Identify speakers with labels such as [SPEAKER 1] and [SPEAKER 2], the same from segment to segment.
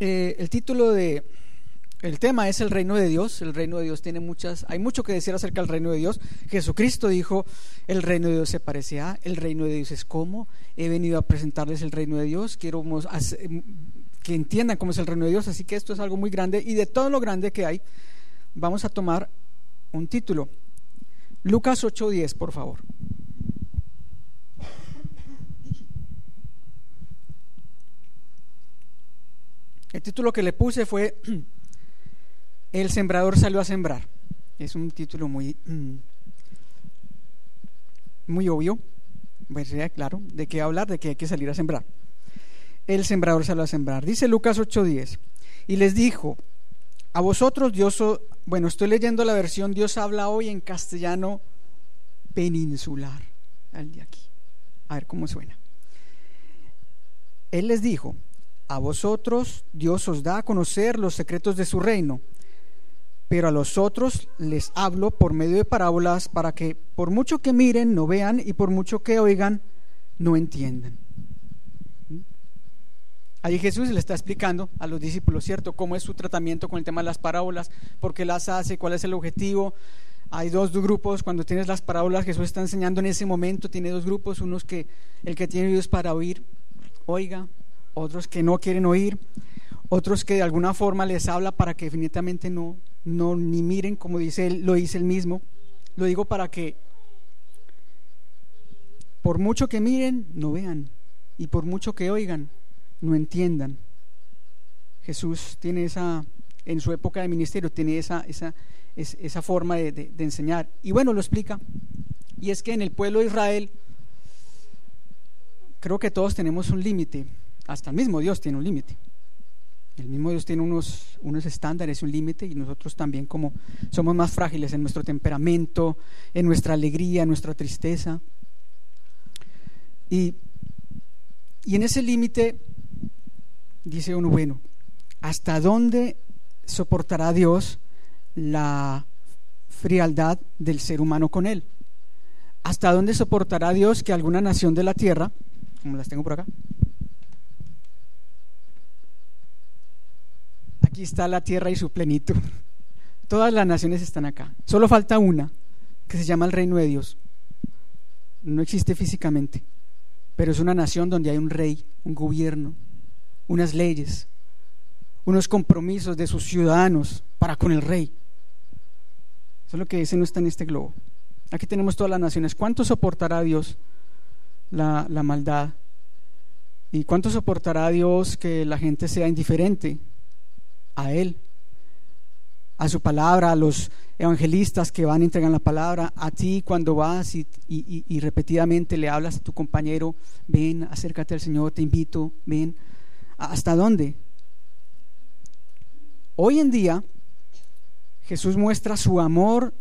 [SPEAKER 1] Eh, el título de el tema es el reino de Dios. El reino de Dios tiene muchas, hay mucho que decir acerca del reino de Dios. Jesucristo dijo, el reino de Dios se parece a, el reino de Dios es como. He venido a presentarles el reino de Dios. Quiero que entiendan cómo es el reino de Dios. Así que esto es algo muy grande y de todo lo grande que hay, vamos a tomar un título. Lucas 8:10, por favor. El título que le puse fue El sembrador salió a sembrar. Es un título muy, mm, muy obvio, pues claro, de qué hablar, de que hay que salir a sembrar. El sembrador salió a sembrar. Dice Lucas 8:10, y les dijo, a vosotros Dios, bueno, estoy leyendo la versión Dios habla hoy en castellano peninsular, al de aquí. A ver cómo suena. Él les dijo, a vosotros Dios os da a conocer los secretos de su reino, pero a los otros les hablo por medio de parábolas para que por mucho que miren no vean y por mucho que oigan no entiendan. Allí Jesús le está explicando a los discípulos, ¿cierto?, cómo es su tratamiento con el tema de las parábolas, por qué las hace, cuál es el objetivo. Hay dos grupos, cuando tienes las parábolas, Jesús está enseñando en ese momento, tiene dos grupos, unos que el que tiene oídos para oír, oiga, otros que no quieren oír, otros que de alguna forma les habla para que definitivamente no, no ni miren, como dice él, lo dice él mismo. Lo digo para que por mucho que miren, no vean, y por mucho que oigan, no entiendan. Jesús tiene esa, en su época de ministerio, tiene esa, esa, esa forma de, de enseñar. Y bueno, lo explica. Y es que en el pueblo de Israel, creo que todos tenemos un límite. Hasta el mismo Dios tiene un límite. El mismo Dios tiene unos, unos estándares, un límite, y nosotros también como somos más frágiles en nuestro temperamento, en nuestra alegría, en nuestra tristeza. Y, y en ese límite dice uno, bueno, ¿hasta dónde soportará Dios la frialdad del ser humano con él? ¿Hasta dónde soportará Dios que alguna nación de la tierra, como las tengo por acá, aquí está la tierra y su plenitud. Todas las naciones están acá. Solo falta una, que se llama el reino de Dios. No existe físicamente, pero es una nación donde hay un rey, un gobierno, unas leyes, unos compromisos de sus ciudadanos para con el rey. Eso es lo que dice no está en este globo. Aquí tenemos todas las naciones. ¿Cuánto soportará Dios la, la maldad? ¿Y cuánto soportará Dios que la gente sea indiferente a Él? a su palabra, a los evangelistas que van y entregan la palabra, a ti cuando vas y, y, repetidamente le hablas a tu compañero, ven, acércate al Señor, te invito, ven. ¿Hasta dónde? Hoy en día Jesús muestra su amor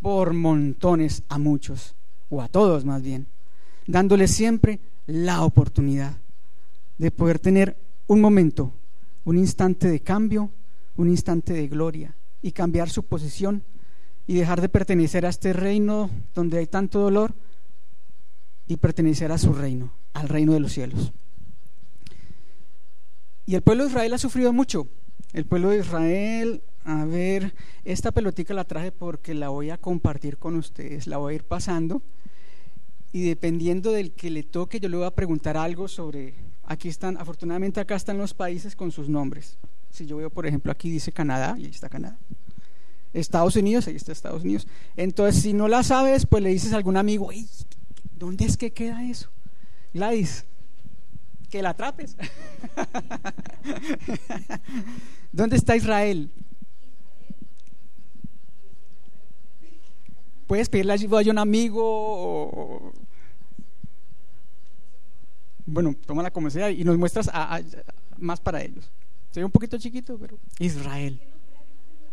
[SPEAKER 1] por montones a muchos, o a todos más bien, dándole siempre la oportunidad de poder tener un momento, un instante de cambio, un instante de gloria y cambiar su posición y dejar de pertenecer a este reino donde hay tanto dolor y pertenecer a su reino, al reino de los cielos. Y el pueblo de Israel ha sufrido mucho. El pueblo de Israel, a ver, esta pelotica la traje porque la voy a compartir con ustedes, la voy a ir pasando. Y dependiendo del que le toque, yo le voy a preguntar algo sobre, aquí están, afortunadamente acá están los países con sus nombres. Si yo veo, por ejemplo, aquí dice Canadá, y ahí está Canadá. Estados Unidos, ahí está Estados Unidos. Entonces, si no la sabes, pues le dices a algún amigo, ¿dónde es que queda eso? Gladys, que la atrapes. ¿Dónde está Israel? Puedes pedirle ayuda a un amigo. Bueno, tómala como sea y nos muestras más para ellos. Sería un poquito chiquito, pero Israel.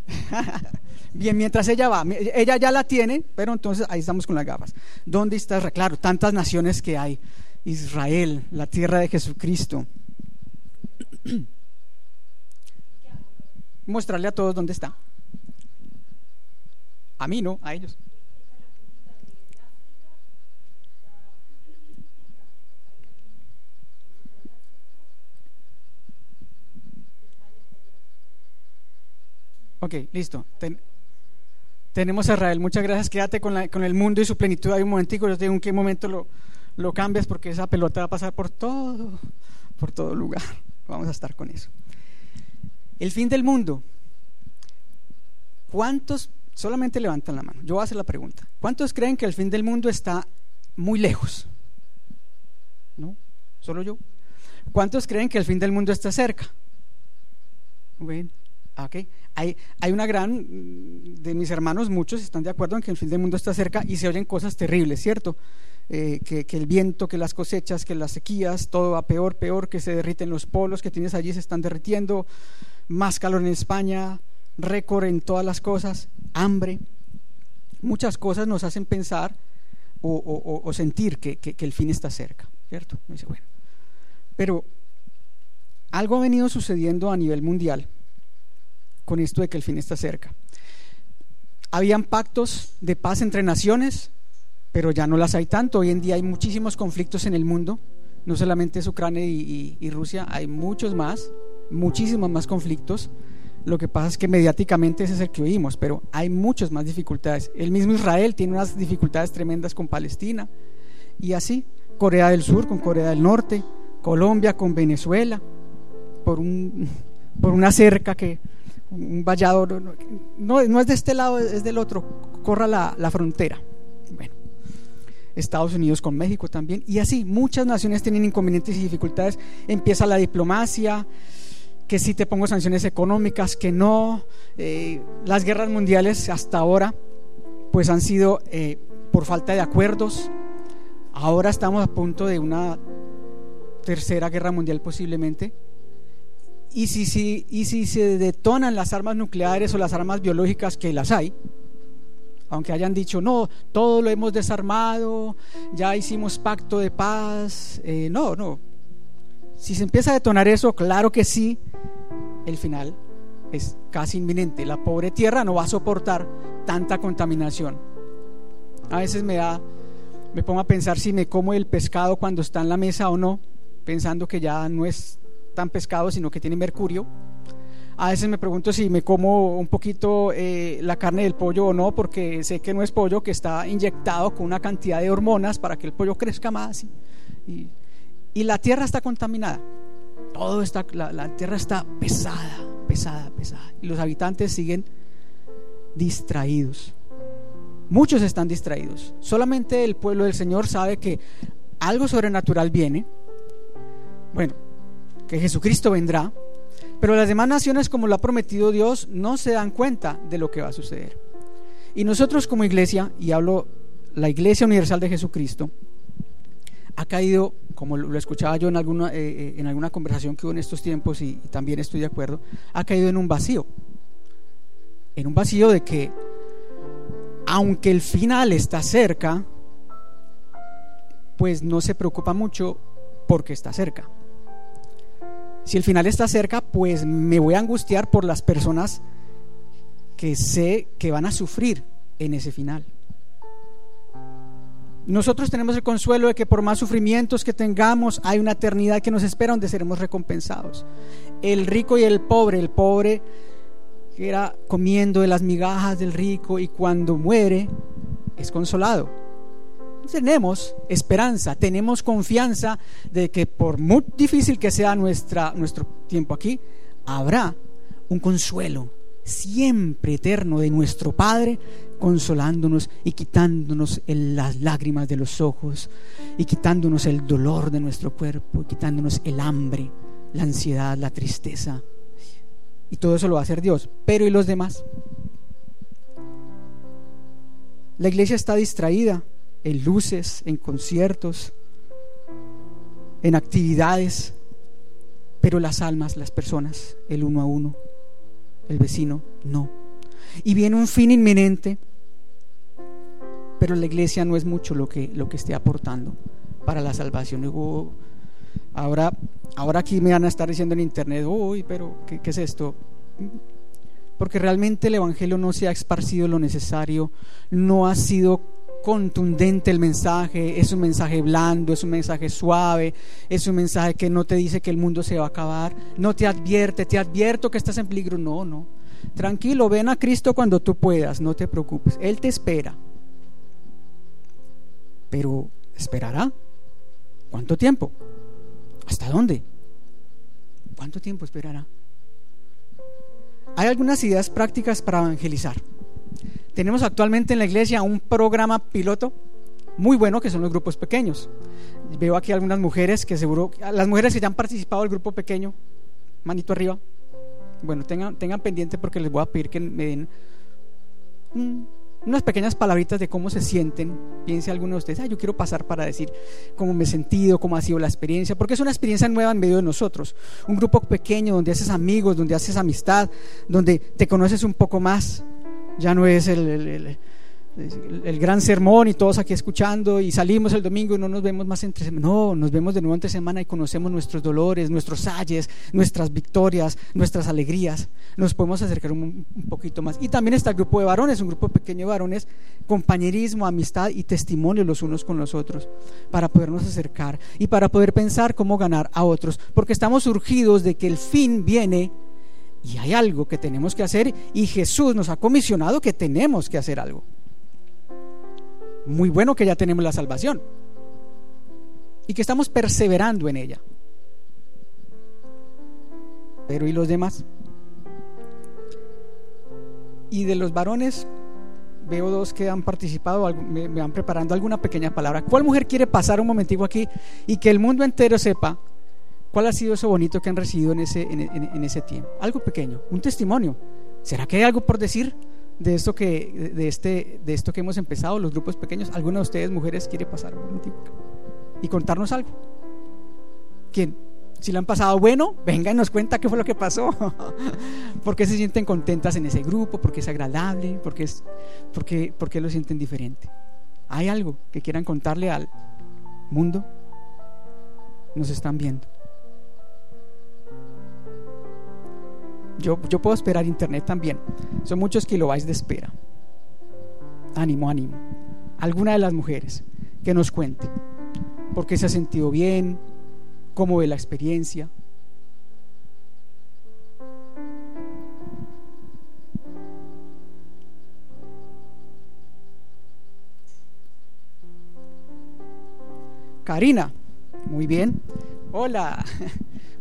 [SPEAKER 1] Bien, mientras ella va, ella ya la tiene, pero entonces ahí estamos con las gafas. ¿Dónde está Israel? Claro, tantas naciones que hay. Israel, la tierra de Jesucristo. Mostrarle a todos dónde está. A mí no, a ellos. Ok, listo. tenemos a Israel. Muchas gracias. Quédate con, con, el mundo y su plenitud. Hay un momentico, yo te digo en qué momento lo, cambias porque esa pelota va a pasar por todo, por todo lugar. Vamos a estar con eso. El fin del mundo. ¿Cuántos solamente levantan la mano? Yo voy a hacer la pregunta. ¿Cuántos creen que el fin del mundo está muy lejos? ¿No? ¿Solo yo? ¿Cuántos creen que el fin del mundo está cerca? Bueno, okay. hay, hay una gran, de mis hermanos, muchos están de acuerdo en que el fin del mundo está cerca y se oyen cosas terribles, ¿cierto? Eh, que, que, el viento, que las cosechas, que las sequías, todo va peor, peor, que se derriten los polos que tienes allí, se están derritiendo, más calor en España, récord en todas las cosas, hambre. Muchas cosas nos hacen pensar o, o, sentir que, que, que, el fin está cerca, ¿cierto? Dice, bueno, pero algo ha venido sucediendo a nivel mundial con esto de que el fin está cerca. Habían pactos de paz entre naciones, pero ya no las hay tanto. Hoy en día hay muchísimos conflictos en el mundo, no solamente es Ucrania y, Rusia, hay muchos más, muchísimos más conflictos. Lo que pasa es que mediáticamente ese es el que oímos, pero hay muchas más dificultades. El mismo Israel tiene unas dificultades tremendas con Palestina y así, Corea del Sur con Corea del Norte, Colombia con Venezuela, por, un, por una cerca que, un vallado, no, no, es de este lado, es del otro, corra la, la frontera. Bueno, Estados Unidos con México también, y así, muchas naciones tienen inconvenientes y dificultades. Empieza la diplomacia, que si te pongo sanciones económicas, que no. Eh, las guerras mundiales hasta ahora, pues han sido eh, por falta de acuerdos. Ahora estamos a punto de una tercera guerra mundial posiblemente. Y si, si, y si se detonan las armas nucleares o las armas biológicas, que las hay, aunque hayan dicho, no, todo lo hemos desarmado, ya hicimos pacto de paz, eh, no, no. Si se empieza a detonar eso, claro que sí, el final es casi inminente. La pobre tierra no va a soportar tanta contaminación. A veces me da, me pongo a pensar si me como el pescado cuando está en la mesa o no pensando que ya no es tan pescado, sino que tiene mercurio. A veces me pregunto si me como un poquito eh, la carne del pollo o no, porque sé que no es pollo, que está inyectado con una cantidad de hormonas para que el pollo crezca más. Y, y, la tierra está contaminada. Todo está, la, la tierra está pesada, pesada, pesada. Y los habitantes siguen distraídos. Muchos están distraídos. Solamente el pueblo del Señor sabe que algo sobrenatural viene bueno, que Jesucristo vendrá, pero las demás naciones, como lo ha prometido Dios, no se dan cuenta de lo que va a suceder. Y nosotros como iglesia, y hablo la Iglesia Universal de Jesucristo, ha caído, como lo escuchaba yo en alguna, eh, eh, en alguna conversación que hubo en estos tiempos, y, y también estoy de acuerdo, ha caído en un vacío. En un vacío de que, aunque el final está cerca, pues no se preocupa mucho porque está cerca. Si el final está cerca, pues me voy a angustiar por las personas que sé que van a sufrir en ese final. Nosotros tenemos el consuelo de que por más sufrimientos que tengamos, hay una eternidad que nos espera donde seremos recompensados. El rico y el pobre, el pobre que era comiendo de las migajas del rico y cuando muere es consolado tenemos esperanza, tenemos confianza de que por muy difícil que sea nuestra, nuestro tiempo aquí, habrá un consuelo siempre eterno de nuestro Padre, consolándonos y quitándonos las lágrimas de los ojos, y quitándonos el dolor de nuestro cuerpo, y quitándonos el hambre, la ansiedad, la tristeza. Y todo eso lo va a hacer Dios. Pero ¿y los demás? La iglesia está distraída en luces, en conciertos, en actividades, pero las almas, las personas, el uno a uno, el vecino, no. Y viene un fin inminente, pero la iglesia no es mucho lo que, lo que esté aportando para la salvación. Ahora, ahora aquí me van a estar diciendo en internet, uy, pero ¿qué, ¿qué es esto? Porque realmente el Evangelio no se ha esparcido lo necesario, no ha sido contundente el mensaje, es un mensaje blando, es un mensaje suave, es un mensaje que no te dice que el mundo se va a acabar, no te advierte, te advierto que estás en peligro, no, no. Tranquilo, ven a Cristo cuando tú puedas, no te preocupes, Él te espera. Pero, ¿esperará? ¿Cuánto tiempo? ¿Hasta dónde? ¿Cuánto tiempo esperará? Hay algunas ideas prácticas para evangelizar. Tenemos actualmente en la iglesia un programa piloto muy bueno que son los grupos pequeños. Veo aquí algunas mujeres que seguro, las mujeres que ya han participado del grupo pequeño, manito arriba. Bueno, tengan, tengan pendiente porque les voy a pedir que me den unas pequeñas palabritas de cómo se sienten. Piense alguno de ustedes, ah, yo quiero pasar para decir cómo me he sentido, cómo ha sido la experiencia, porque es una experiencia nueva en medio de nosotros. Un grupo pequeño donde haces amigos, donde haces amistad, donde te conoces un poco más. Ya no es el, el, gran sermón y todos aquí escuchando y salimos el domingo y no nos vemos más entre semana. No, nos vemos de nuevo entre semana y conocemos nuestros dolores, nuestros ayes, nuestras victorias, nuestras alegrías. Nos podemos acercar un, un, poquito más. Y también está el grupo de varones, un grupo pequeño de varones, compañerismo, amistad y testimonio los unos con los otros, para podernos acercar y para poder pensar cómo ganar a otros, porque estamos urgidos de que el fin viene y hay algo que tenemos que hacer y Jesús nos ha comisionado que tenemos que hacer algo. Muy bueno que ya tenemos la salvación y que estamos perseverando en ella. Pero ¿y los demás? Y de los varones, veo dos que han participado, me, van preparando alguna pequeña palabra. ¿Cuál mujer quiere pasar un momentico aquí y que el mundo entero sepa cuál ha sido eso bonito que han recibido en ese, en ese tiempo? Algo pequeño, un testimonio. ¿Será que hay algo por decir? de esto que, de este, de esto que hemos empezado, los grupos pequeños, ¿alguna de ustedes, mujeres, quiere pasar y contarnos algo? ¿Quién? Si le han pasado bueno, venga y nos cuenta qué fue lo que pasó. ¿Por qué se sienten contentas en ese grupo? ¿Por qué es agradable? ¿Por qué, es, por qué, por qué lo sienten diferente? ¿Hay algo que quieran contarle al mundo? Nos están viendo. Yo, puedo esperar internet también. Son muchos kilobytes de espera. Ánimo, ánimo. Alguna de las mujeres que nos cuente por qué se ha sentido bien, cómo ve la experiencia. Karina, muy bien. Hola.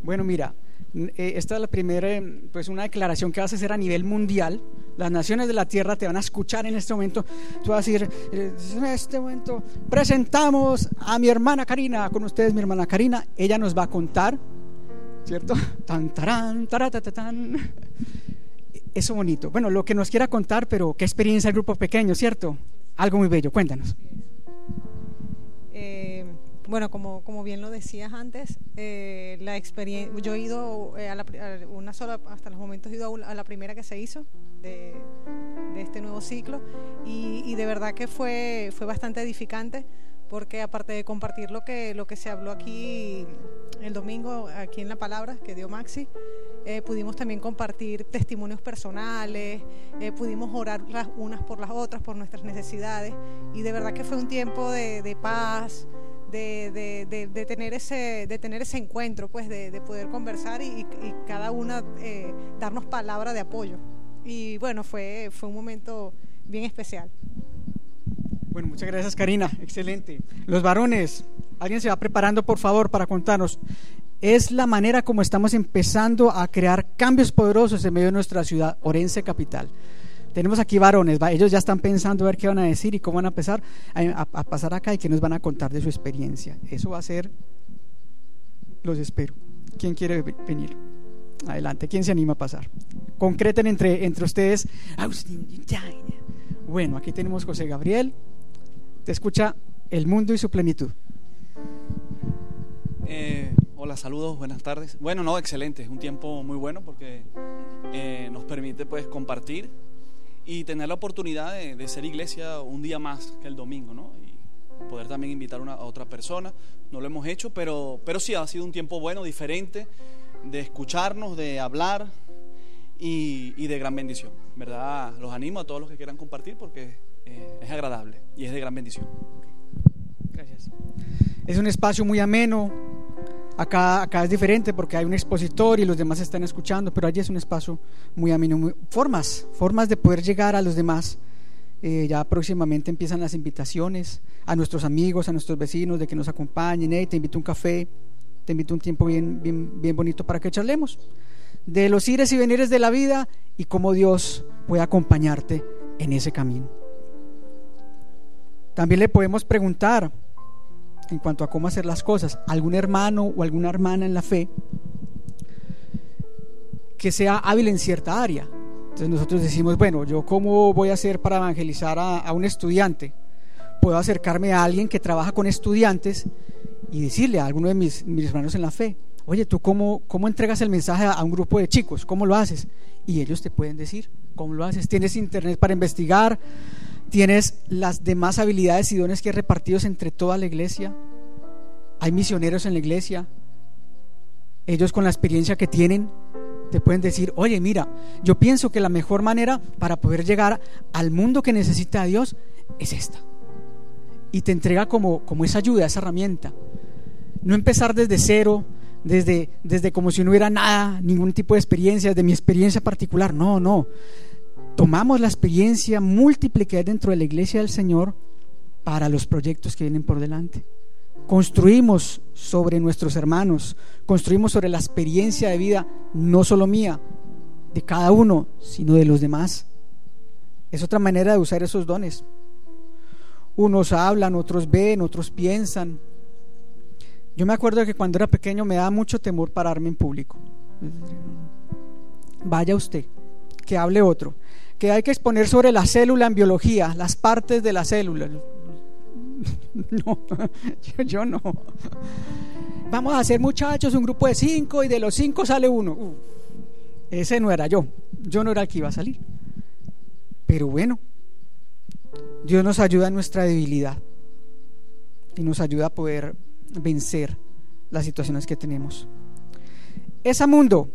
[SPEAKER 1] Bueno, mira, eh, esta es la primera, eh, pues una declaración que vas a hacer a nivel mundial. Las naciones de la tierra te van a escuchar en este momento. Tú vas a decir, eh, en este momento presentamos a mi hermana Karina, con ustedes mi hermana Karina. Ella nos va a contar, ¿cierto? Tan, tarán, tan. Eso bonito. Bueno, lo que nos quiera contar, pero qué experiencia el grupo pequeño, ¿cierto? Algo muy bello, cuéntanos.
[SPEAKER 2] Bueno, como, como bien lo decías antes, eh, la experiencia, yo he ido eh, a, una sola, hasta los momentos he ido a, la primera que se hizo de, este nuevo ciclo y, de verdad que fue, fue bastante edificante porque aparte de compartir lo que, lo que se habló aquí el domingo, aquí en la palabra que dio Maxi, eh, pudimos también compartir testimonios personales, pudimos orar las unas por las otras, por nuestras necesidades y de verdad que fue un tiempo de paz, de, tener, ese, de tener ese encuentro, pues de, poder conversar y, cada una eh, darnos palabra de apoyo. Y bueno, fue, fue un momento bien especial.
[SPEAKER 1] Bueno, muchas gracias Karina, excelente. Los varones, alguien se va preparando por favor para contarnos. Es la manera como estamos empezando a crear cambios poderosos en medio de nuestra ciudad, Orense Capital. Tenemos aquí varones, ellos ya están pensando a ver qué van a decir y cómo van a empezar a, pasar acá y qué nos van a contar de su experiencia. Eso va a ser, los espero. ¿Quién quiere venir? Adelante, ¿quién se anima a pasar? Concreten entre, entre ustedes. Bueno, aquí tenemos José Gabriel. Te escucha el mundo y su plenitud.
[SPEAKER 3] Eh, hola, saludos, buenas tardes. Bueno, no, excelente, es un tiempo muy bueno porque eh, nos permite pues compartir y tener la oportunidad de, ser iglesia un día más que el domingo, ¿no? Y poder también invitar a otra persona. No lo hemos hecho, pero, pero sí ha sido un tiempo bueno, diferente, de escucharnos, de hablar y, de gran bendición. ¿Verdad? Los animo a todos los que quieran compartir porque eh, es agradable y es de gran bendición.
[SPEAKER 1] Gracias. Es un espacio muy ameno. Acá, acá es diferente porque hay un expositor y los demás están escuchando, pero allí es un espacio muy ameno. formas, formas de poder llegar a los demás. Eh, ya próximamente empiezan las invitaciones a nuestros amigos, a nuestros vecinos, de que nos acompañen. Hey, te invito a un café, te invito a un tiempo bien, bien, bien bonito para que charlemos de los ires y venires de la vida y cómo Dios puede acompañarte en ese camino. También le podemos preguntar en cuanto a cómo hacer las cosas algún hermano o alguna hermana en la fe que sea hábil en cierta área. Entonces nosotros decimos, bueno, yo cómo voy a hacer para evangelizar a, a un estudiante. Puedo acercarme a alguien que trabaja con estudiantes y decirle a alguno de mis, mis hermanos en la fe, oye, ¿tú cómo, cómo entregas el mensaje a, a un grupo de chicos? ¿Cómo lo haces? Y ellos te pueden decir, ¿cómo lo haces? ¿Tienes internet para investigar? ¿Tienes las demás habilidades y dones que repartidos entre toda la iglesia? ¿Hay misioneros en la iglesia? Ellos con la experiencia que tienen te pueden decir, oye, mira, yo pienso que la mejor manera para poder llegar al mundo que necesita a Dios es esta. Y te entrega como, como esa ayuda, esa herramienta. No empezar desde cero, desde, desde como si no hubiera nada, ningún tipo de experiencia, de mi experiencia particular. No, no. Tomamos la experiencia múltiple que hay dentro de la iglesia del Señor para los proyectos que vienen por delante. Construimos sobre nuestros hermanos, construimos sobre la experiencia de vida, no solo mía, de cada uno, sino de los demás. Es otra manera de usar esos dones. Unos hablan, otros ven, otros piensan. Yo me acuerdo que cuando era pequeño me daba mucho temor pararme en público. Vaya usted, que hable otro. Que hay que exponer sobre la célula en biología, las partes de la célula. No, yo, no. Vamos a hacer muchachos un grupo de cinco y de los cinco sale uno. Ese no era yo. Yo no era el que iba a salir. Pero bueno, Dios nos ayuda en nuestra debilidad y nos ayuda a poder vencer las situaciones que tenemos. Ese mundo,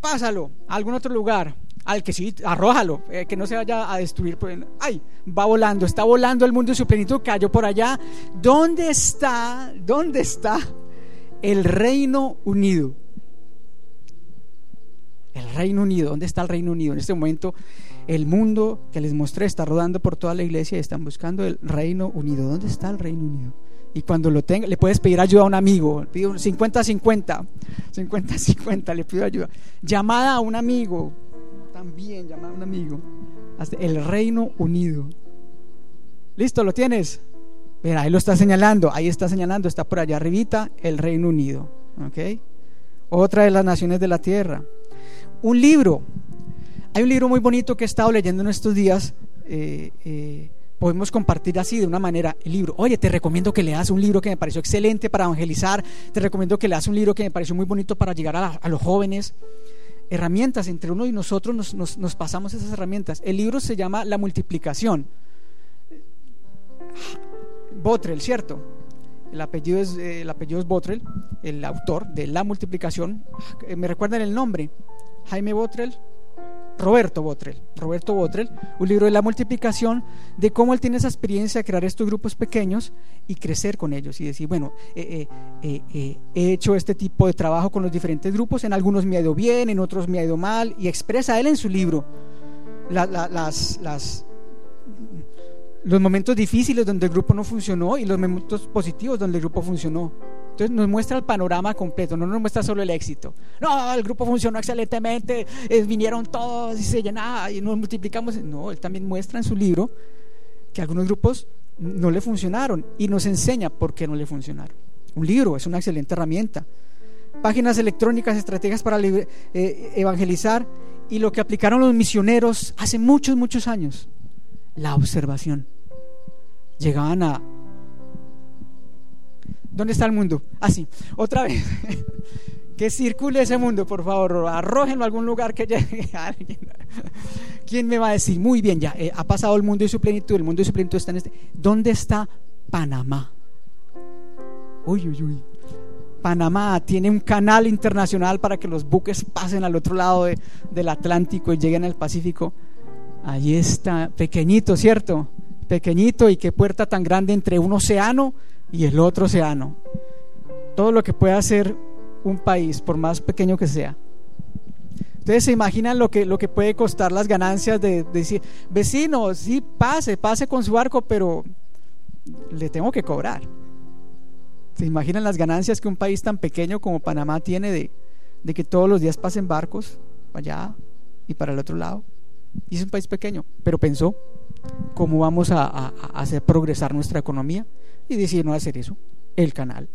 [SPEAKER 1] pásalo a algún otro lugar, al que sí, arrójalo, eh, que no se vaya a destruir. Pues, ay, va volando, está volando el mundo y su plenitud, cayó por allá. ¿Dónde está, dónde está el Reino Unido? El Reino Unido, ¿dónde está el Reino Unido? En este momento el mundo que les mostré está rodando por toda la iglesia y están buscando el Reino Unido. ¿Dónde está el Reino Unido? Y cuando lo tenga, le puedes pedir ayuda a un amigo. Pido 50-50, 50-50, le pido ayuda. Llamada a un amigo, también llamada a un amigo. Hasta el Reino Unido. ¿Listo? ¿Lo tienes? Mira, ahí lo está señalando, ahí está señalando, está por allá arribita el Reino Unido. ¿Ok? Otra de las naciones de la tierra. Un libro. Hay un libro muy bonito que he estado leyendo en estos días. Eh, eh, podemos compartir así de una manera el libro. Oye, te recomiendo que leas un libro que me pareció excelente para evangelizar. Te recomiendo que leas un libro que me pareció muy bonito para llegar a los jóvenes. Herramientas entre uno y nosotros nos, nos, pasamos esas herramientas. El libro se llama La multiplicación. Botrel, ¿cierto? El apellido es, eh, el apellido es Botrel, el autor de La multiplicación. ¿Me recuerdan el nombre? Jaime Botrel, Roberto Botrel, Roberto Botrel, un libro de la multiplicación, de cómo él tiene esa experiencia de crear estos grupos pequeños y crecer con ellos y decir, bueno, eh, eh, eh, he hecho este tipo de trabajo con los diferentes grupos, en algunos me ha ido bien, en otros me ha ido mal, y expresa él en su libro la, la, las, las, los momentos difíciles donde el grupo no funcionó y los momentos positivos donde el grupo funcionó. Entonces nos muestra el panorama completo, no nos muestra solo el éxito. No, el grupo funcionó excelentemente, eh, vinieron todos y se llenaba y nos multiplicamos. No, él también muestra en su libro que algunos grupos no le funcionaron y nos enseña por qué no le funcionaron. Un libro es una excelente herramienta. Páginas electrónicas, estrategias para eh, evangelizar y lo que aplicaron los misioneros hace muchos, muchos años, la observación. Llegaban a ¿Dónde está el mundo? Así, ah, otra vez. que circule ese mundo, por favor. Arrójenlo a algún lugar que llegue a alguien. ¿Quién me va a decir? Muy bien, ya eh, ha pasado el mundo y su plenitud. El mundo y su plenitud está en este. ¿Dónde está Panamá? Uy, uy, uy. Panamá tiene un canal internacional para que los buques pasen al otro lado del Atlántico y lleguen al Pacífico. Allí está, pequeñito, ¿cierto? Pequeñito y qué puerta tan grande entre un océano y el otro océano. Todo lo que puede hacer un país, por más pequeño que sea. Ustedes se imaginan lo que, lo que puede costar las ganancias de, decir, vecino, sí, pase, pase con su barco, pero le tengo que cobrar. ¿Se imaginan las ganancias que un país tan pequeño como Panamá tiene de, de que todos los días pasen barcos para allá y para el otro lado? Y es un país pequeño, pero pensó cómo vamos a hacer progresar nuestra economía y decidió no hacer eso, el canal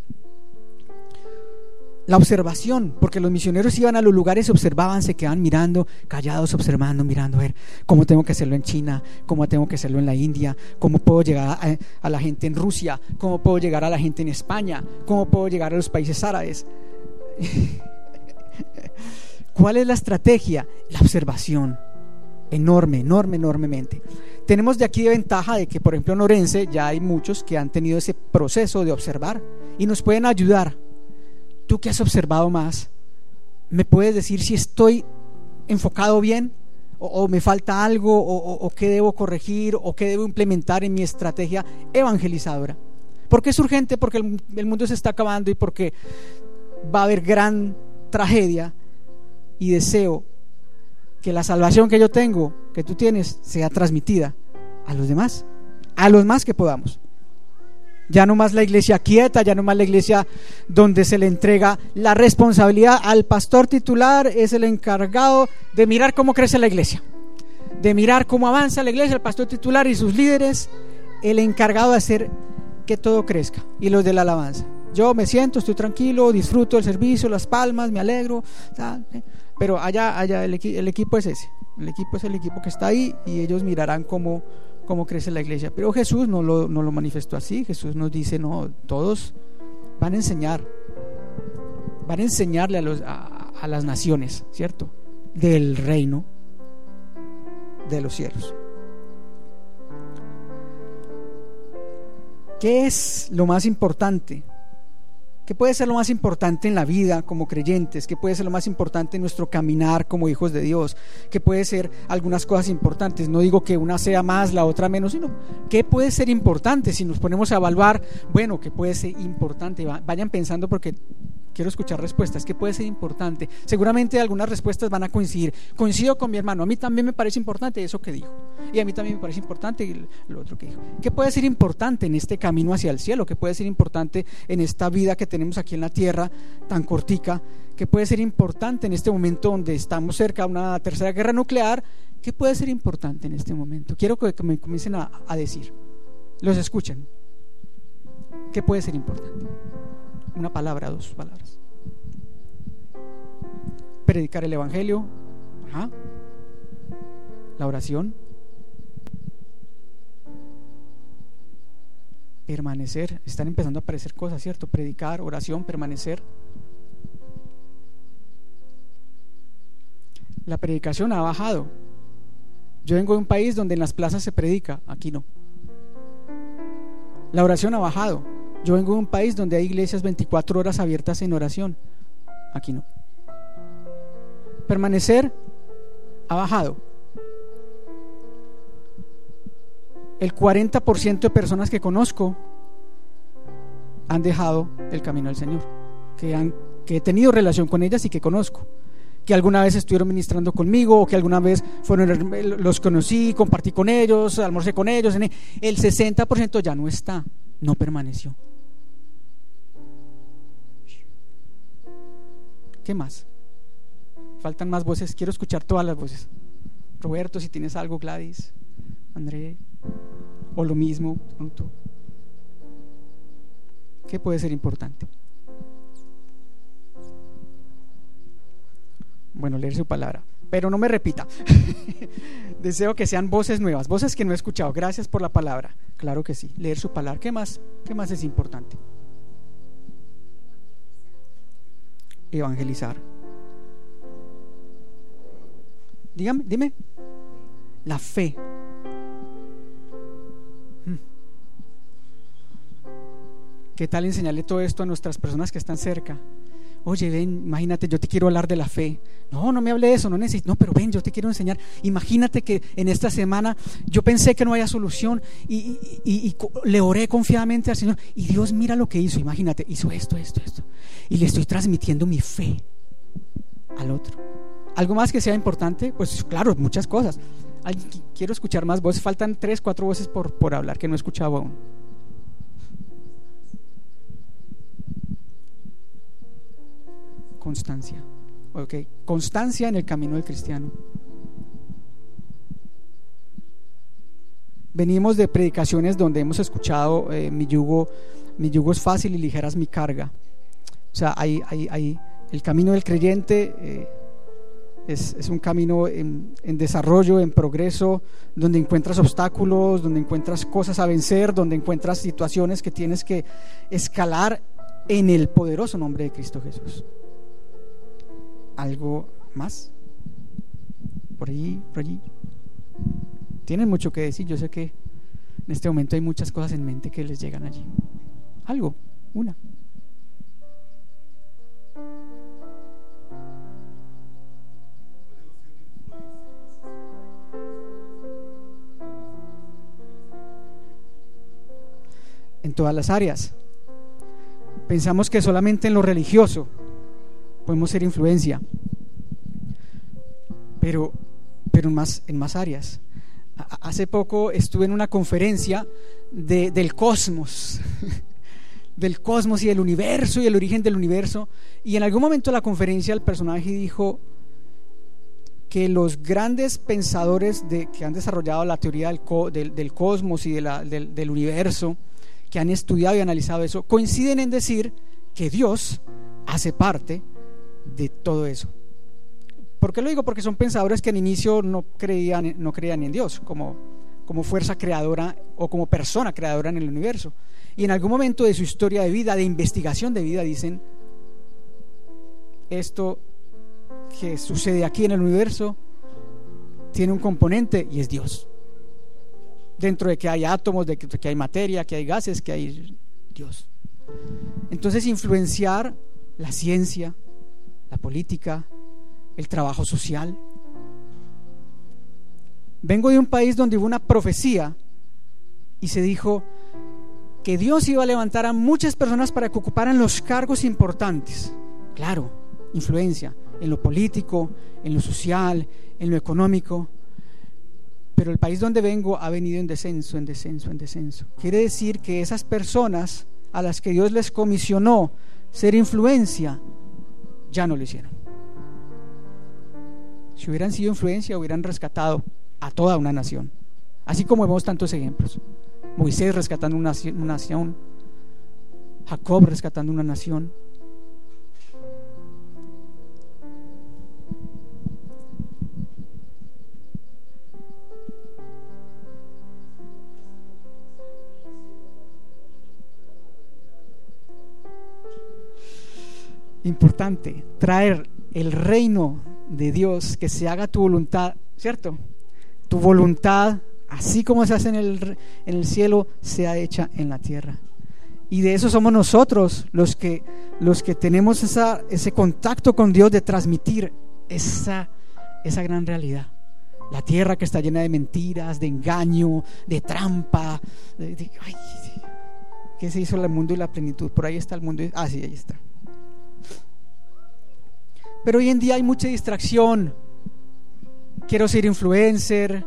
[SPEAKER 1] la observación, porque los misioneros iban a los lugares, observaban, se quedaban mirando, callados, observando, mirando, a ver cómo tengo que hacerlo en China, cómo tengo que hacerlo en la India, cómo puedo llegar a, la gente en Rusia, cómo puedo llegar a la gente en España, cómo puedo llegar a los países árabes. ¿Cuál es la estrategia? La observación. Enorme, enorme, enormemente. Tenemos de aquí de ventaja de que, por ejemplo, en Orense ya hay muchos que han tenido ese proceso de observar y nos pueden ayudar tú que has observado más, ¿me puedes decir si estoy enfocado bien? ¿O, me falta algo? O, qué debo corregir? ¿O qué debo implementar en mi estrategia evangelizadora? ¿Por qué es urgente? Porque el mundo se está acabando y porque va a haber gran tragedia y deseo que la salvación que yo tengo, que tú tienes, sea transmitida a los demás, a los más que podamos. Ya no más la iglesia quieta, ya no más la iglesia donde se le entrega la responsabilidad al pastor titular, es el encargado de mirar cómo crece la iglesia, de mirar cómo avanza la iglesia, el pastor titular y sus líderes, el encargado de hacer que todo crezca y los de la alabanza. Yo me siento, estoy tranquilo, disfruto del servicio, las palmas, me alegro, pero allá, allá el, equipo es ese, el equipo es el equipo que está ahí y ellos mirarán cómo cómo crece la iglesia. Pero Jesús no lo, no lo manifestó así. Jesús nos dice, no, todos van a enseñar. Van a enseñarle a, los, a, las naciones, ¿cierto? Del reino de los cielos. ¿Qué es lo más importante ¿Qué puede ser lo más importante en la vida como creyentes? ¿Qué puede ser lo más importante en nuestro caminar como hijos de Dios? ¿Qué puede ser algunas cosas importantes? No digo que una sea más, la otra menos, sino ¿qué puede ser importante si nos ponemos a evaluar? Bueno, ¿qué puede ser importante? Vayan pensando porque quiero escuchar respuestas, ¿qué puede ser importante? Seguramente algunas respuestas van a coincidir. Coincido con mi hermano, a mí también me parece importante eso que dijo. Y a mí también me parece importante lo otro que dijo. ¿Qué puede ser importante en este camino hacia el cielo? ¿Qué puede ser importante en esta vida que tenemos aquí en la tierra tan cortica? ¿Qué puede ser importante en este momento donde estamos cerca de una tercera guerra nuclear? ¿Qué puede ser importante en este momento? Quiero que me comiencen a, a decir. Los escuchen. ¿Qué puede ser importante? Una palabra, dos palabras. Predicar el Evangelio, la oración, permanecer, están empezando a aparecer cosas, ¿cierto? Predicar, oración, permanecer. La predicación ha bajado. Yo vengo de un país donde en las plazas se predica, aquí no. La oración ha bajado. Yo vengo de un país donde hay iglesias 24 horas abiertas en oración. Aquí no. Permanecer ha bajado. El 40% de personas que conozco han dejado el camino del Señor, que, han, que he tenido relación con ellas y que conozco, que alguna vez estuvieron ministrando conmigo o que alguna vez fueron, los conocí, compartí con ellos, almorcé con ellos. El 60% ya no está, no permaneció. ¿Qué más? Faltan más voces. Quiero escuchar todas las voces. Roberto, si tienes algo, Gladys, André, o lo mismo, pronto. ¿Qué puede ser importante? Bueno, leer su palabra. Pero no me repita. Deseo que sean voces nuevas, voces que no he escuchado. Gracias por la palabra. Claro que sí. Leer su palabra. ¿Qué más? ¿Qué más es importante? Evangelizar? Dígame, dime. La fe. Hmm. ¿Qué tal enseñarle todo esto a nuestras personas que están cerca? Oye, ven, imagínate, yo te quiero hablar de la fe. No, no me hable de eso, no necesito. No, pero ven, yo te quiero enseñar. Imagínate que en esta semana yo pensé que no había solución y, y, le oré confiadamente al Señor. Y Dios mira lo que hizo, imagínate, hizo esto, esto, esto. Y le estoy transmitiendo mi fe al otro. ¿Algo más que sea importante? Pues claro, muchas cosas. quiero escuchar más voces. Faltan tres, cuatro voces por, por hablar que no he escuchado aún. Constancia. Constancia en el camino del cristiano. Venimos de predicaciones donde hemos escuchado eh, mi yugo, mi yugo es fácil y ligera es mi carga. O sea, hay, hay, hay el camino del creyente eh, es, es, un camino en, desarrollo, en progreso, donde encuentras obstáculos, donde encuentras cosas a vencer, donde encuentras situaciones que tienes que escalar en el poderoso nombre de Cristo Jesús algo más? Por allí, por allí. Tienen mucho que decir. Yo sé que en este momento hay muchas cosas en mente que les llegan allí. Algo, una. En todas las áreas. Pensamos que solamente en lo religioso podemos ser influencia, pero, pero en, más, en más áreas. Hace poco estuve en una conferencia de, del cosmos, del cosmos y del universo y el origen del universo, y en algún momento de la conferencia el personaje dijo que los grandes pensadores de, que han desarrollado la teoría del, del, cosmos y de la, del, del universo, que han estudiado y analizado eso, coinciden en decir que Dios hace parte de todo eso. ¿Por qué lo digo? Porque son pensadores que al inicio no creían, no creían en Dios como, como fuerza creadora o como persona creadora en el universo. Y en algún momento de su historia de vida, de investigación de vida, dicen, esto que sucede aquí en el universo tiene un componente y es Dios. Dentro de que hay átomos, de que hay materia, que hay gases, que hay Dios. Entonces influenciar la ciencia, la política, el trabajo social. Vengo de un país donde hubo una profecía y se dijo que Dios iba a levantar a muchas personas para que ocuparan los cargos importantes. Claro, influencia en lo político, en lo social, en lo económico. Pero el país donde vengo ha venido en descenso, en descenso, en descenso. Quiere decir que esas personas a las que Dios les comisionó ser influencia ya no lo hicieron. Si hubieran sido influencia, hubieran rescatado a toda una nación. Así como vemos tantos ejemplos. Moisés rescatando una, nación, Jacob rescatando una nación. Importante, traer el reino de Dios, que se haga tu voluntad, ¿cierto? Tu voluntad, así como se hace en el, en el cielo, sea hecha en la tierra. Y de eso somos nosotros los que, los que tenemos esa, ese contacto con Dios de transmitir esa, esa gran realidad. La tierra que está llena de mentiras, de engaño, de trampa. De, ¿Qué se hizo el mundo y la plenitud? Por ahí está el mundo. ah, sí, ahí está. Pero hoy en día hay mucha distracción. Quiero ser influencer,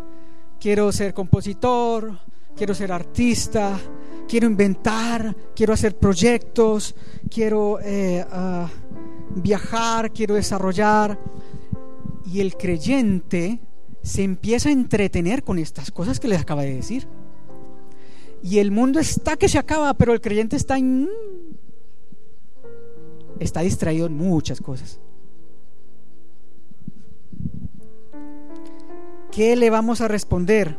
[SPEAKER 1] quiero ser compositor, quiero ser artista, quiero inventar, quiero hacer proyectos, quiero eh, ah, viajar, quiero desarrollar. Y el creyente se empieza a entretener con estas cosas que les acaba de decir. Y el mundo está que se acaba, pero el creyente está, está distraído en muchas cosas. ¿Qué le vamos a responder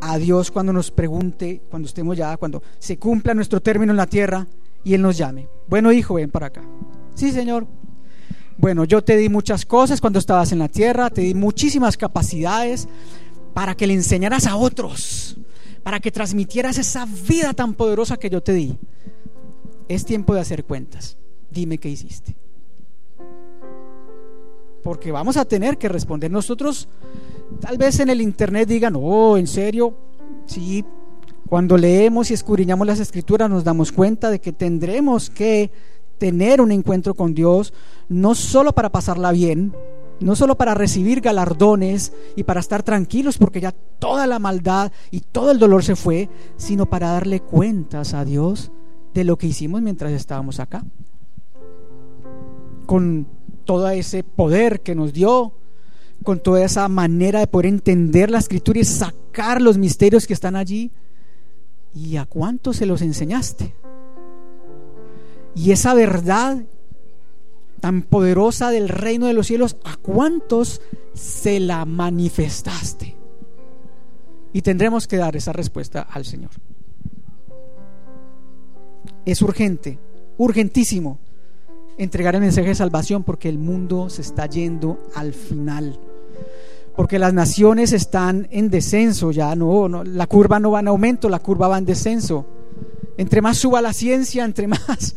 [SPEAKER 1] a Dios cuando nos pregunte, cuando estemos ya, cuando se cumpla nuestro término en la tierra y Él nos llame? Bueno, hijo, ven para acá. Sí, Señor. Bueno, yo te di muchas cosas cuando estabas en la tierra, te di muchísimas capacidades para que le enseñaras a otros, para que transmitieras esa vida tan poderosa que yo te di. es tiempo de hacer cuentas. Dime qué hiciste. Porque vamos a tener que responder. Nosotros, tal vez en el internet digan, oh, en serio, sí, cuando leemos y escudriñamos las escrituras nos damos cuenta de que tendremos que tener un encuentro con Dios, no solo para pasarla bien, no solo para recibir galardones y para estar tranquilos porque ya toda la maldad y todo el dolor se fue, sino para darle cuentas a Dios de lo que hicimos mientras estábamos acá. Con todo ese poder que nos dio, con toda esa manera de poder entender la escritura y sacar los misterios que están allí. ¿Y a cuánto se los enseñaste? Y esa verdad tan poderosa del reino de los cielos, ¿a cuántos se la manifestaste? Y tendremos que dar esa respuesta al Señor. Es urgente, urgentísimo entregar el mensaje de salvación porque el mundo se está yendo al final. Porque las naciones están en descenso ya, no, no, la curva no va en aumento, la curva va en descenso. Entre más suba la ciencia, entre más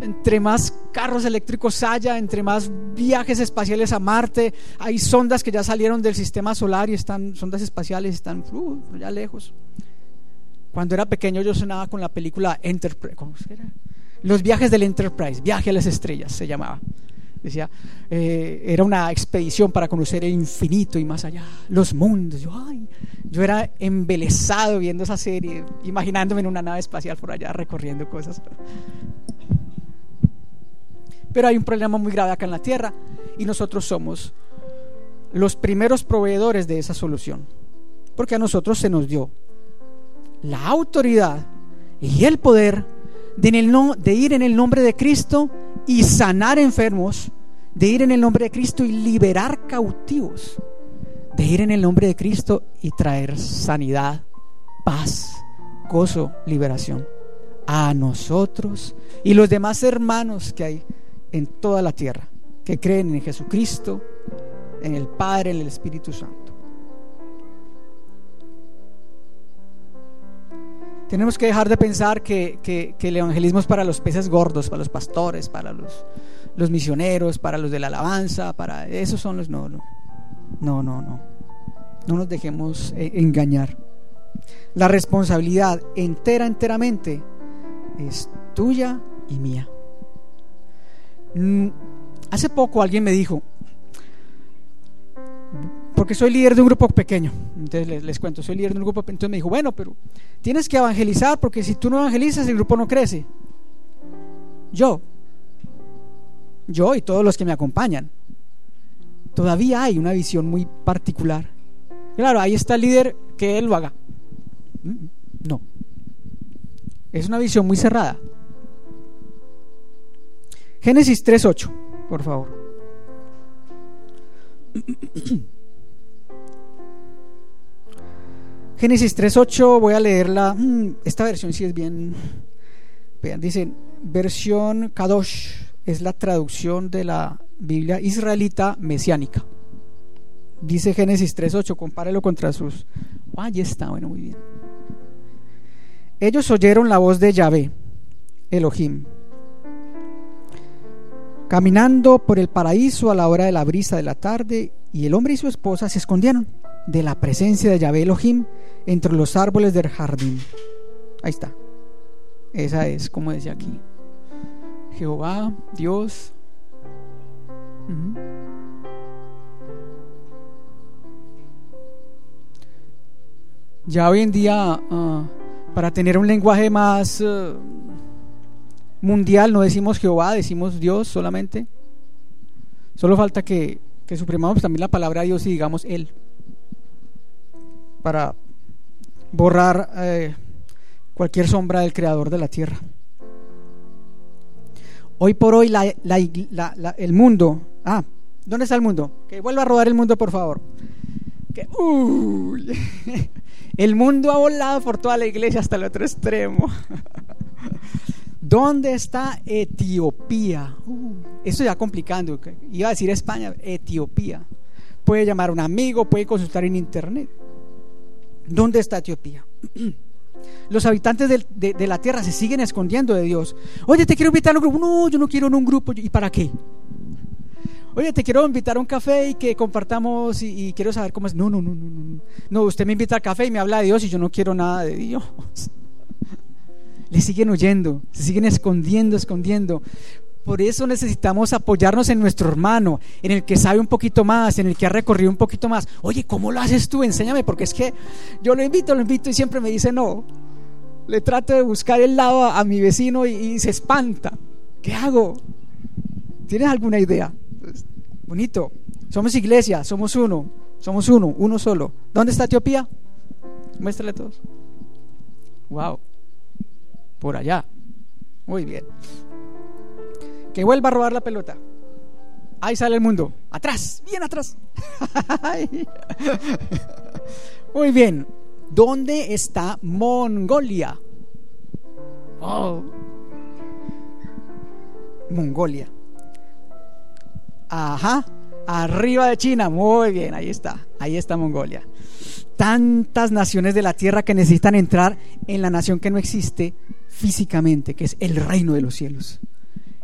[SPEAKER 1] entre más carros eléctricos haya, entre más viajes espaciales a Marte, hay sondas que ya salieron del sistema solar y están, sondas espaciales están uh, ya lejos. Cuando era pequeño yo sonaba con la película Enterprise, ¿cómo era? Los viajes del Enterprise, viaje a las estrellas se llamaba. Decía, eh, era una expedición para conocer el infinito y más allá, los mundos. Yo, ay, yo era embelesado viendo esa serie, imaginándome en una nave espacial por allá recorriendo cosas. Pero hay un problema muy grave acá en la tierra y nosotros somos los primeros proveedores de esa solución. Porque a nosotros se nos dio la autoridad y el poder de, ir en el nombre de Cristo y sanar enfermos, de ir en el nombre de Cristo y liberar cautivos, de ir en el nombre de Cristo y traer sanidad, paz, gozo, liberación a nosotros y los demás hermanos que hay en toda la tierra, que creen en Jesucristo, en el Padre, en el Espíritu Santo. Tenemos que dejar de pensar que, el evangelismo es para los peces gordos, para los pastores, para los, los misioneros, para los de la alabanza, para esos son los no, no, no, no, no. No nos dejemos eh, engañar. La responsabilidad entera, enteramente es tuya y mía. Mm, hace poco alguien me dijo, porque soy líder de un grupo pequeño, entonces les, cuento, soy líder de un grupo pequeño, entonces me dijo, bueno, pero tienes que evangelizar porque si tú no evangelizas el grupo no crece. Yo, yo y todos los que me acompañan, todavía hay una visión muy particular. Claro, ahí está el líder que él lo haga. Mm, no. Es una visión muy cerrada. Génesis 3.8, por favor. Génesis 3.8, voy a leerla. Mm, esta versión sí es bien. Vean, dice, versión Kadosh, es la traducción de la Biblia israelita mesiánica. Dice Génesis 3.8, compárelo contra sus. Ah, ya está, bueno, muy bien. Ellos oyeron la voz de Yahvé, Elohim, caminando por el paraíso a la hora de la brisa de la tarde, y el hombre y su esposa se escondieron de la presencia de Yahvé Elohim entre los árboles del jardín. Ahí está. Esa es, como decía aquí. Jehová, Dios. Ya hoy en día, ah, para tener un lenguaje más... Ah, mundial, no decimos Jehová, decimos Dios solamente. Solo falta que, que suprimamos también la palabra Dios y digamos Él. Para borrar eh, cualquier sombra del creador de la tierra. Hoy por hoy el mundo, ah, ¿dónde está el mundo? Que vuelva a rodar el mundo, por favor. El mundo ha volado por toda la iglesia hasta el otro extremo. ¿Dónde está Etiopía? Uh, esto ya complicando. Iba a decir España, Etiopía. Puede llamar a un amigo, puede consultar en internet. ¿Dónde está Etiopía? Los habitantes de, la tierra se siguen escondiendo de Dios. Oye, te quiero invitar a un grupo. No, yo no quiero en un grupo. ¿Y para qué? Oye, te quiero invitar a un café y que compartamos y, y quiero saber cómo es. No, no, no, no, no. No, usted me invita al café y me habla de Dios y yo no quiero nada de Dios. Le siguen huyendo, se siguen escondiendo, escondiendo. Por eso necesitamos apoyarnos en nuestro hermano, en el que sabe un poquito más, en el que ha recorrido un poquito más. Oye, ¿cómo lo haces tú? Enséñame, porque es que yo lo invito, lo invito y siempre me dice no. Le trato de buscar el lado a, mi vecino y, y se espanta. ¿Qué hago? ¿Tienes alguna idea? Pues, bonito. Somos iglesia, somos uno, somos uno, uno solo. ¿Dónde está Etiopía? Muéstrale a todos. Wow. Por allá. Muy bien. Que vuelva a robar la pelota. Ahí sale el mundo. Atrás, bien atrás. Muy bien. ¿Dónde está Mongolia? Oh. Mongolia. Ajá. Arriba de China. Muy bien, ahí está. Ahí está Mongolia. Tantas naciones de la tierra que necesitan entrar en la nación que no existe físicamente, que es el reino de los cielos.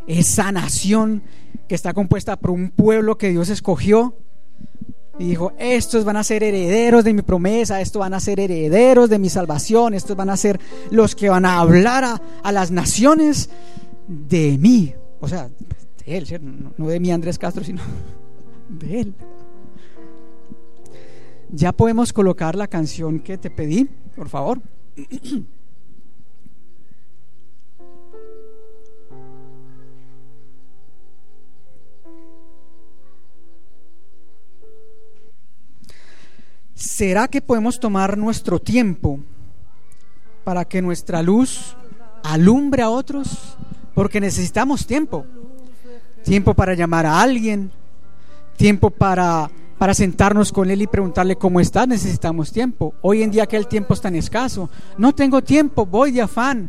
[SPEAKER 1] Esa nación que está compuesta por un pueblo que Dios escogió y dijo, estos van a ser herederos de mi promesa, estos van a ser herederos de mi salvación, estos van a ser los que van a hablar a, las naciones de mí. O sea, de él, no, no de mí Andrés Castro, sino de él. Ya podemos colocar la canción que te pedí, por favor. ¿Será que podemos tomar nuestro tiempo para que nuestra luz alumbre a otros? Porque necesitamos tiempo. Tiempo para llamar a alguien, tiempo para, para sentarnos con él y preguntarle cómo está, necesitamos tiempo. Hoy en día que el tiempo es tan escaso, no tengo tiempo, voy de afán.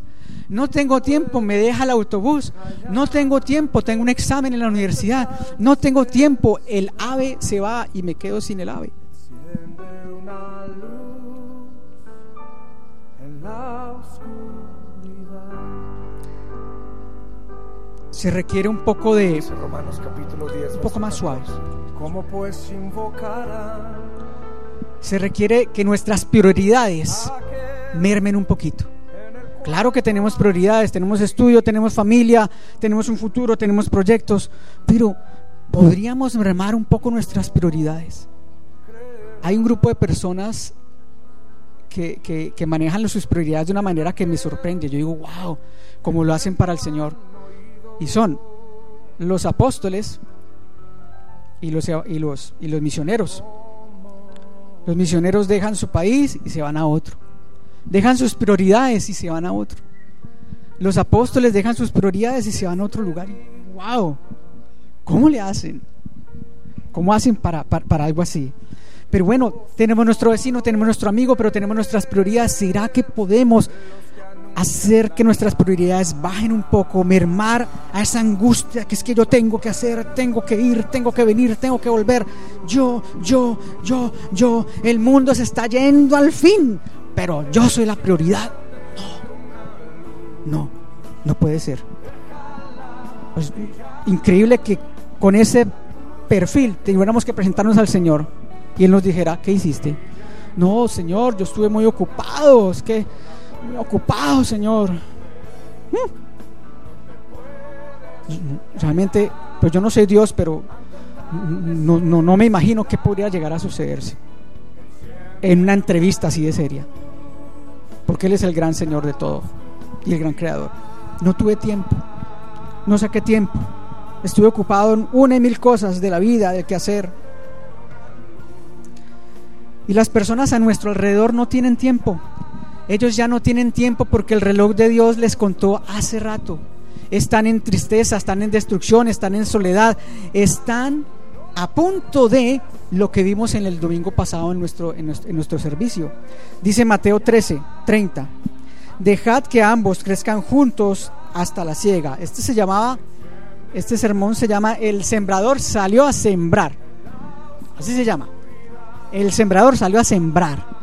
[SPEAKER 1] No tengo tiempo, me deja el autobús. No tengo tiempo, tengo un examen en la universidad. No tengo tiempo, el ave se va y me quedo sin el ave. Se requiere un poco de
[SPEAKER 4] Dice Romanos capítulo 10.
[SPEAKER 1] un poco más suave.
[SPEAKER 4] ¿Cómo pues
[SPEAKER 1] Se requiere que nuestras prioridades mermen un poquito. Claro que tenemos prioridades, tenemos estudio, tenemos familia, tenemos un futuro, tenemos proyectos, pero podríamos mermar un poco nuestras prioridades. Hay un grupo de personas que, que- que manejan sus prioridades de una manera que me sorprende. Yo digo, wow, cómo lo hacen para el Señor. Y son los apóstoles y los, y los, y los misioneros. Los misioneros dejan su país y se van a otro. Dejan sus prioridades y se van a otro. Los apóstoles dejan sus prioridades y se van a otro lugar. ¡Wow! ¿Cómo le hacen? ¿Cómo hacen para, para, para algo así? Pero bueno, tenemos nuestro vecino, tenemos nuestro amigo, pero tenemos nuestras prioridades. ¿Será que podemos hacer que nuestras prioridades bajen un poco, mermar a esa angustia que es que yo tengo que hacer, tengo que ir, tengo que venir, tengo que volver? Yo, yo, yo, yo, el mundo se está yendo al fin, pero yo soy la prioridad. No, no, no puede ser. Pues, increíble que con ese perfil tuviéramos que presentarnos al Señor y Él nos dijera, ¿qué hiciste? No, Señor, yo estuve muy ocupado, es que ocupado, Señor. Mm. Realmente, pues yo no soy Dios, pero no, no, no me imagino qué podría llegar a sucederse en una entrevista así de seria. Porque Él es el gran Señor de todo y el gran Creador. No tuve tiempo, no saqué tiempo. Estuve ocupado en una y mil cosas de la vida, de qué hacer. Y las personas a nuestro alrededor no tienen tiempo. Ellos ya no tienen tiempo porque el reloj de Dios les contó hace rato. Están en tristeza, están en destrucción, están en soledad, están a punto de lo que vimos en el domingo pasado en nuestro, en nuestro, en nuestro servicio. Dice Mateo 13, 30. Dejad que ambos crezcan juntos hasta la siega. Este se llamaba, este sermón se llama El sembrador salió a sembrar. Así se llama. El sembrador salió a sembrar.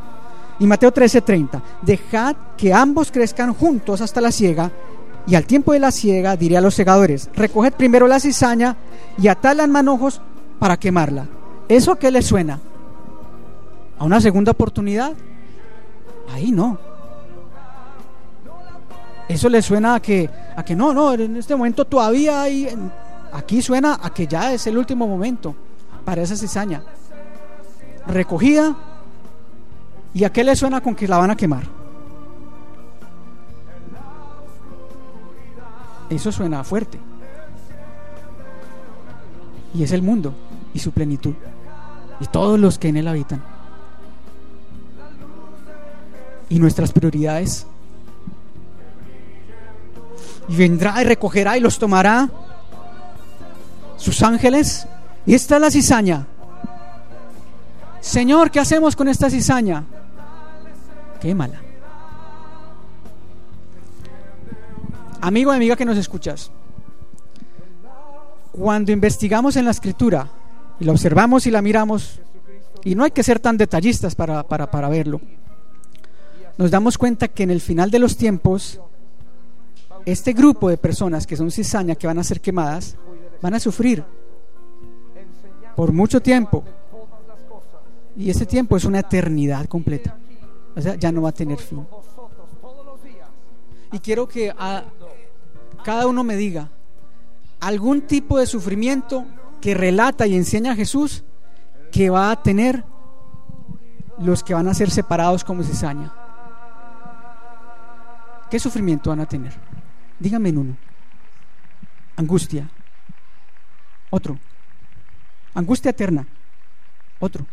[SPEAKER 1] Y Mateo 13:30, dejad que ambos crezcan juntos hasta la siega, y al tiempo de la siega diré a los segadores, recoged primero la cizaña y atadla en manojos para quemarla. ¿Eso qué le suena? ¿A una segunda oportunidad? Ahí no. Eso le suena a que, a que no, no, en este momento todavía hay... Aquí suena a que ya es el último momento para esa cizaña. Recogida. ¿Y a qué le suena con que la van a quemar? Eso suena fuerte. Y es el mundo y su plenitud. Y todos los que en él habitan. Y nuestras prioridades. Y vendrá y recogerá y los tomará sus ángeles. Y esta es la cizaña. Señor, ¿qué hacemos con esta cizaña? Quémala. Amigo amiga que nos escuchas, cuando investigamos en la escritura y la observamos y la miramos, y no hay que ser tan detallistas para, para, para verlo, nos damos cuenta que en el final de los tiempos, este grupo de personas que son cizaña, que van a ser quemadas, van a sufrir por mucho tiempo. Y ese tiempo es una eternidad completa. O sea, ya no va a tener fin. Y quiero que cada uno me diga algún tipo de sufrimiento que relata y enseña a Jesús que va a tener los que van a ser separados como cizaña. ¿Qué sufrimiento van a tener? Dígame en uno. Angustia. Otro. Angustia eterna. Otro.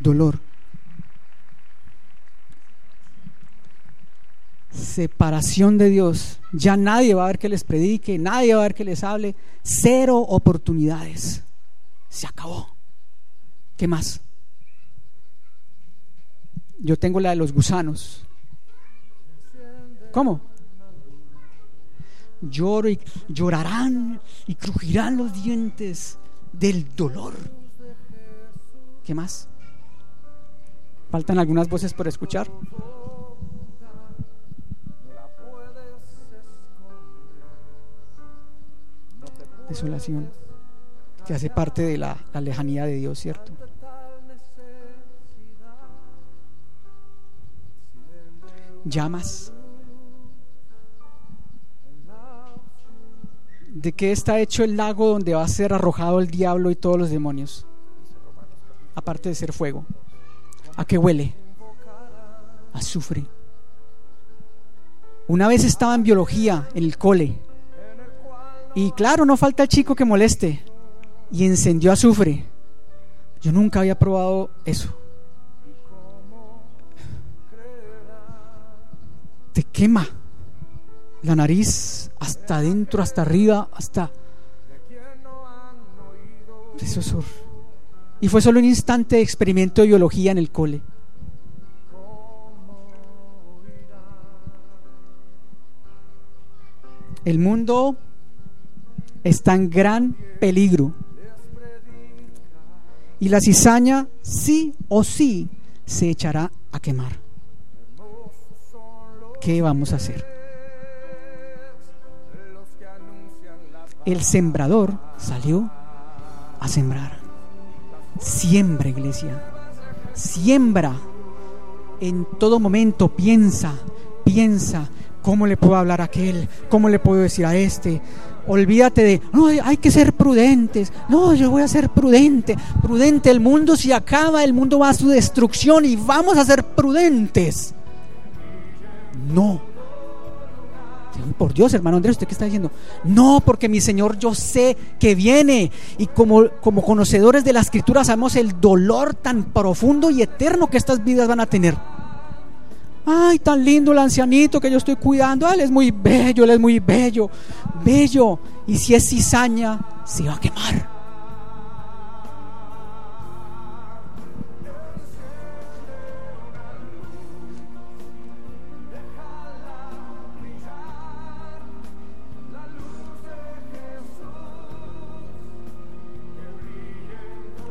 [SPEAKER 1] Dolor. Separación de Dios. Ya nadie va a ver que les predique, nadie va a ver que les hable. Cero oportunidades. Se acabó. ¿Qué más? Yo tengo la de los gusanos. ¿Cómo? Lloro y llorarán y crujirán los dientes del dolor. ¿Qué más? Faltan algunas voces por escuchar. Desolación, que hace parte de la, la lejanía de Dios, ¿cierto? Llamas. ¿De qué está hecho el lago donde va a ser arrojado el diablo y todos los demonios? Aparte de ser fuego. ¿A qué huele? Azufre. Una vez estaba en biología, en el cole. Y claro, no falta el chico que moleste. Y encendió azufre. Yo nunca había probado eso. Te quema la nariz hasta adentro, hasta arriba, hasta... Eso es. Y fue solo un instante de experimento de biología en el cole. El mundo está en gran peligro. Y la cizaña sí o sí se echará a quemar. ¿Qué vamos a hacer? El sembrador salió a sembrar. Siembra, iglesia. Siembra. En todo momento piensa, piensa, ¿cómo le puedo hablar a aquel? ¿Cómo le puedo decir a este? Olvídate de, no, hay que ser prudentes. No, yo voy a ser prudente. Prudente, el mundo se acaba, el mundo va a su destrucción y vamos a ser prudentes. No. Por Dios, hermano Andrés, ¿usted qué está diciendo? No, porque mi Señor yo sé que viene. Y como, como conocedores de la Escritura sabemos el dolor tan profundo y eterno que estas vidas van a tener. Ay, tan lindo el ancianito que yo estoy cuidando. él es muy bello, él es muy bello. Bello. Y si es cizaña, se va a quemar.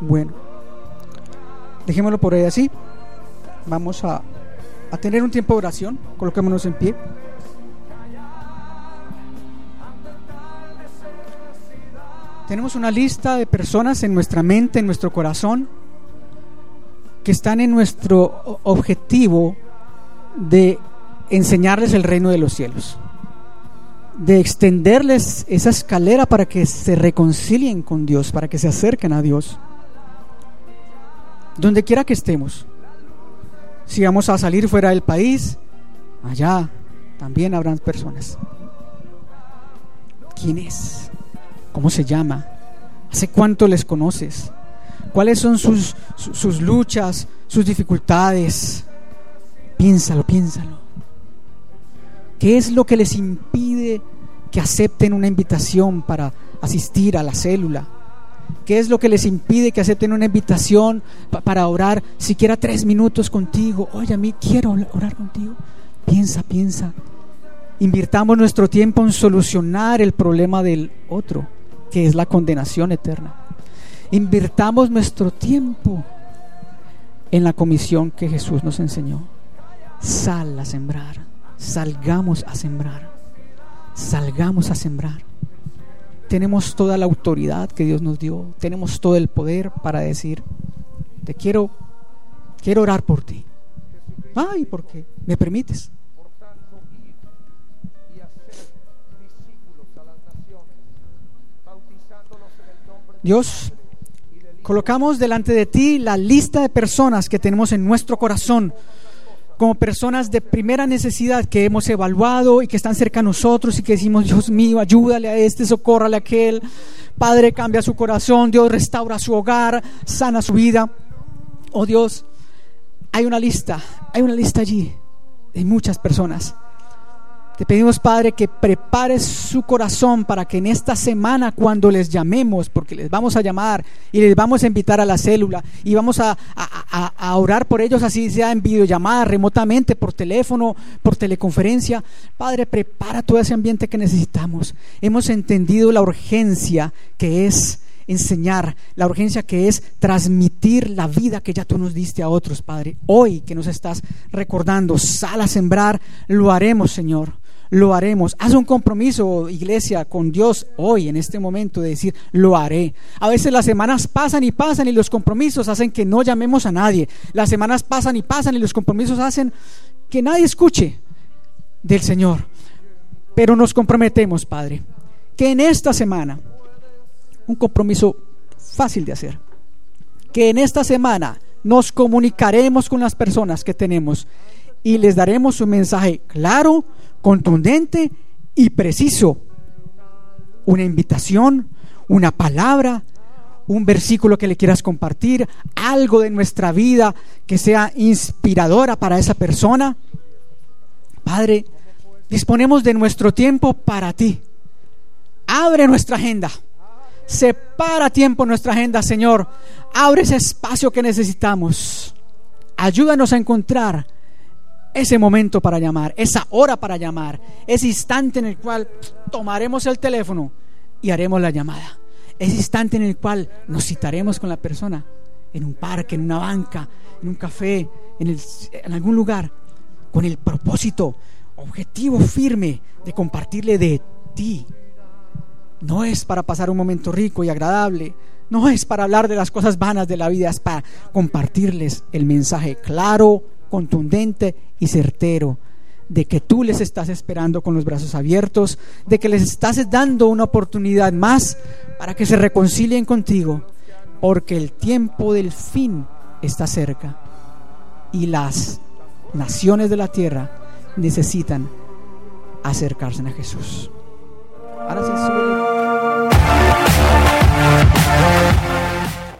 [SPEAKER 1] Bueno, dejémoslo por ahí así. Vamos a, a tener un tiempo de oración. Coloquémonos en pie. Tenemos una lista de personas en nuestra mente, en nuestro corazón, que están en nuestro objetivo de enseñarles el reino de los cielos, de extenderles esa escalera para que se reconcilien con Dios, para que se acerquen a Dios, donde quiera que estemos. Si vamos a salir fuera del país, allá también habrán personas. ¿Quién es? ¿Cómo se llama? ¿Hace cuánto les conoces? ¿Cuáles son sus, sus luchas, sus dificultades? Piénsalo, piénsalo. ¿Qué es lo que les impide que acepten una invitación para asistir a la célula? ¿Qué es lo que les impide que acepten una invitación para orar siquiera tres minutos contigo? Oye, a mí quiero orar contigo. Piensa, piensa. Invirtamos nuestro tiempo en solucionar el problema del otro que es la condenación eterna. Invirtamos nuestro tiempo en la comisión que Jesús nos enseñó. Sal a sembrar, salgamos a sembrar, salgamos a sembrar. Tenemos toda la autoridad que Dios nos dio, tenemos todo el poder para decir, te quiero, quiero orar por ti. Ay, ¿por qué? ¿Me permites? Dios, colocamos delante de ti la lista de personas que tenemos en nuestro corazón como personas de primera necesidad que hemos evaluado y que están cerca a nosotros y que decimos, Dios mío, ayúdale a este, socórrale a aquel. Padre, cambia su corazón, Dios restaura su hogar, sana su vida. Oh Dios, hay una lista, hay una lista allí de muchas personas te pedimos, Padre, que prepares su corazón para que en esta semana, cuando les llamemos, porque les vamos a llamar y les vamos a invitar a la célula y vamos a, orar por ellos, así sea en videollamada, remotamente, por teléfono, por teleconferencia. Padre, prepara todo ese ambiente que necesitamos. Hemos entendido la urgencia que es enseñar, la urgencia que es transmitir la vida que ya tú nos diste a otros, Padre. Hoy que nos estás recordando, sal a sembrar, lo haremos, Señor lo haremos. Haz un compromiso, iglesia, con Dios hoy, en este momento, de decir, lo haré. A veces las semanas pasan y pasan y los compromisos hacen que no llamemos a nadie. Las semanas pasan y pasan y los compromisos hacen que nadie escuche del Señor. Pero nos comprometemos, Padre, que en esta semana, un compromiso fácil de hacer, que en esta semana nos comunicaremos con las personas que tenemos y les daremos un mensaje claro, contundente y preciso. Una invitación, una palabra, un versículo que le quieras compartir, algo de nuestra vida que sea inspiradora para esa persona. Padre, disponemos de nuestro tiempo para ti. Abre nuestra agenda. Separa tiempo nuestra agenda, Señor. Abre ese espacio que necesitamos. Ayúdanos a encontrar ese momento para llamar, esa hora para llamar, ese instante en el cual tomaremos el teléfono y haremos la llamada, ese instante en el cual nos citaremos con la persona, en un parque, en una banca, en un café, en, en algún lugar, con el propósito, objetivo firme de compartirle de ti. No es para pasar un momento rico y agradable, no es para hablar de las cosas vanas de la vida, es para compartirles el mensaje claro, contundente y certero de que tú les estás esperando con los brazos abiertos, de que les estás dando una oportunidad más para que se reconcilien contigo, porque el tiempo del fin está cerca y las naciones de la tierra necesitan acercarse a Jesús. Ahora sí,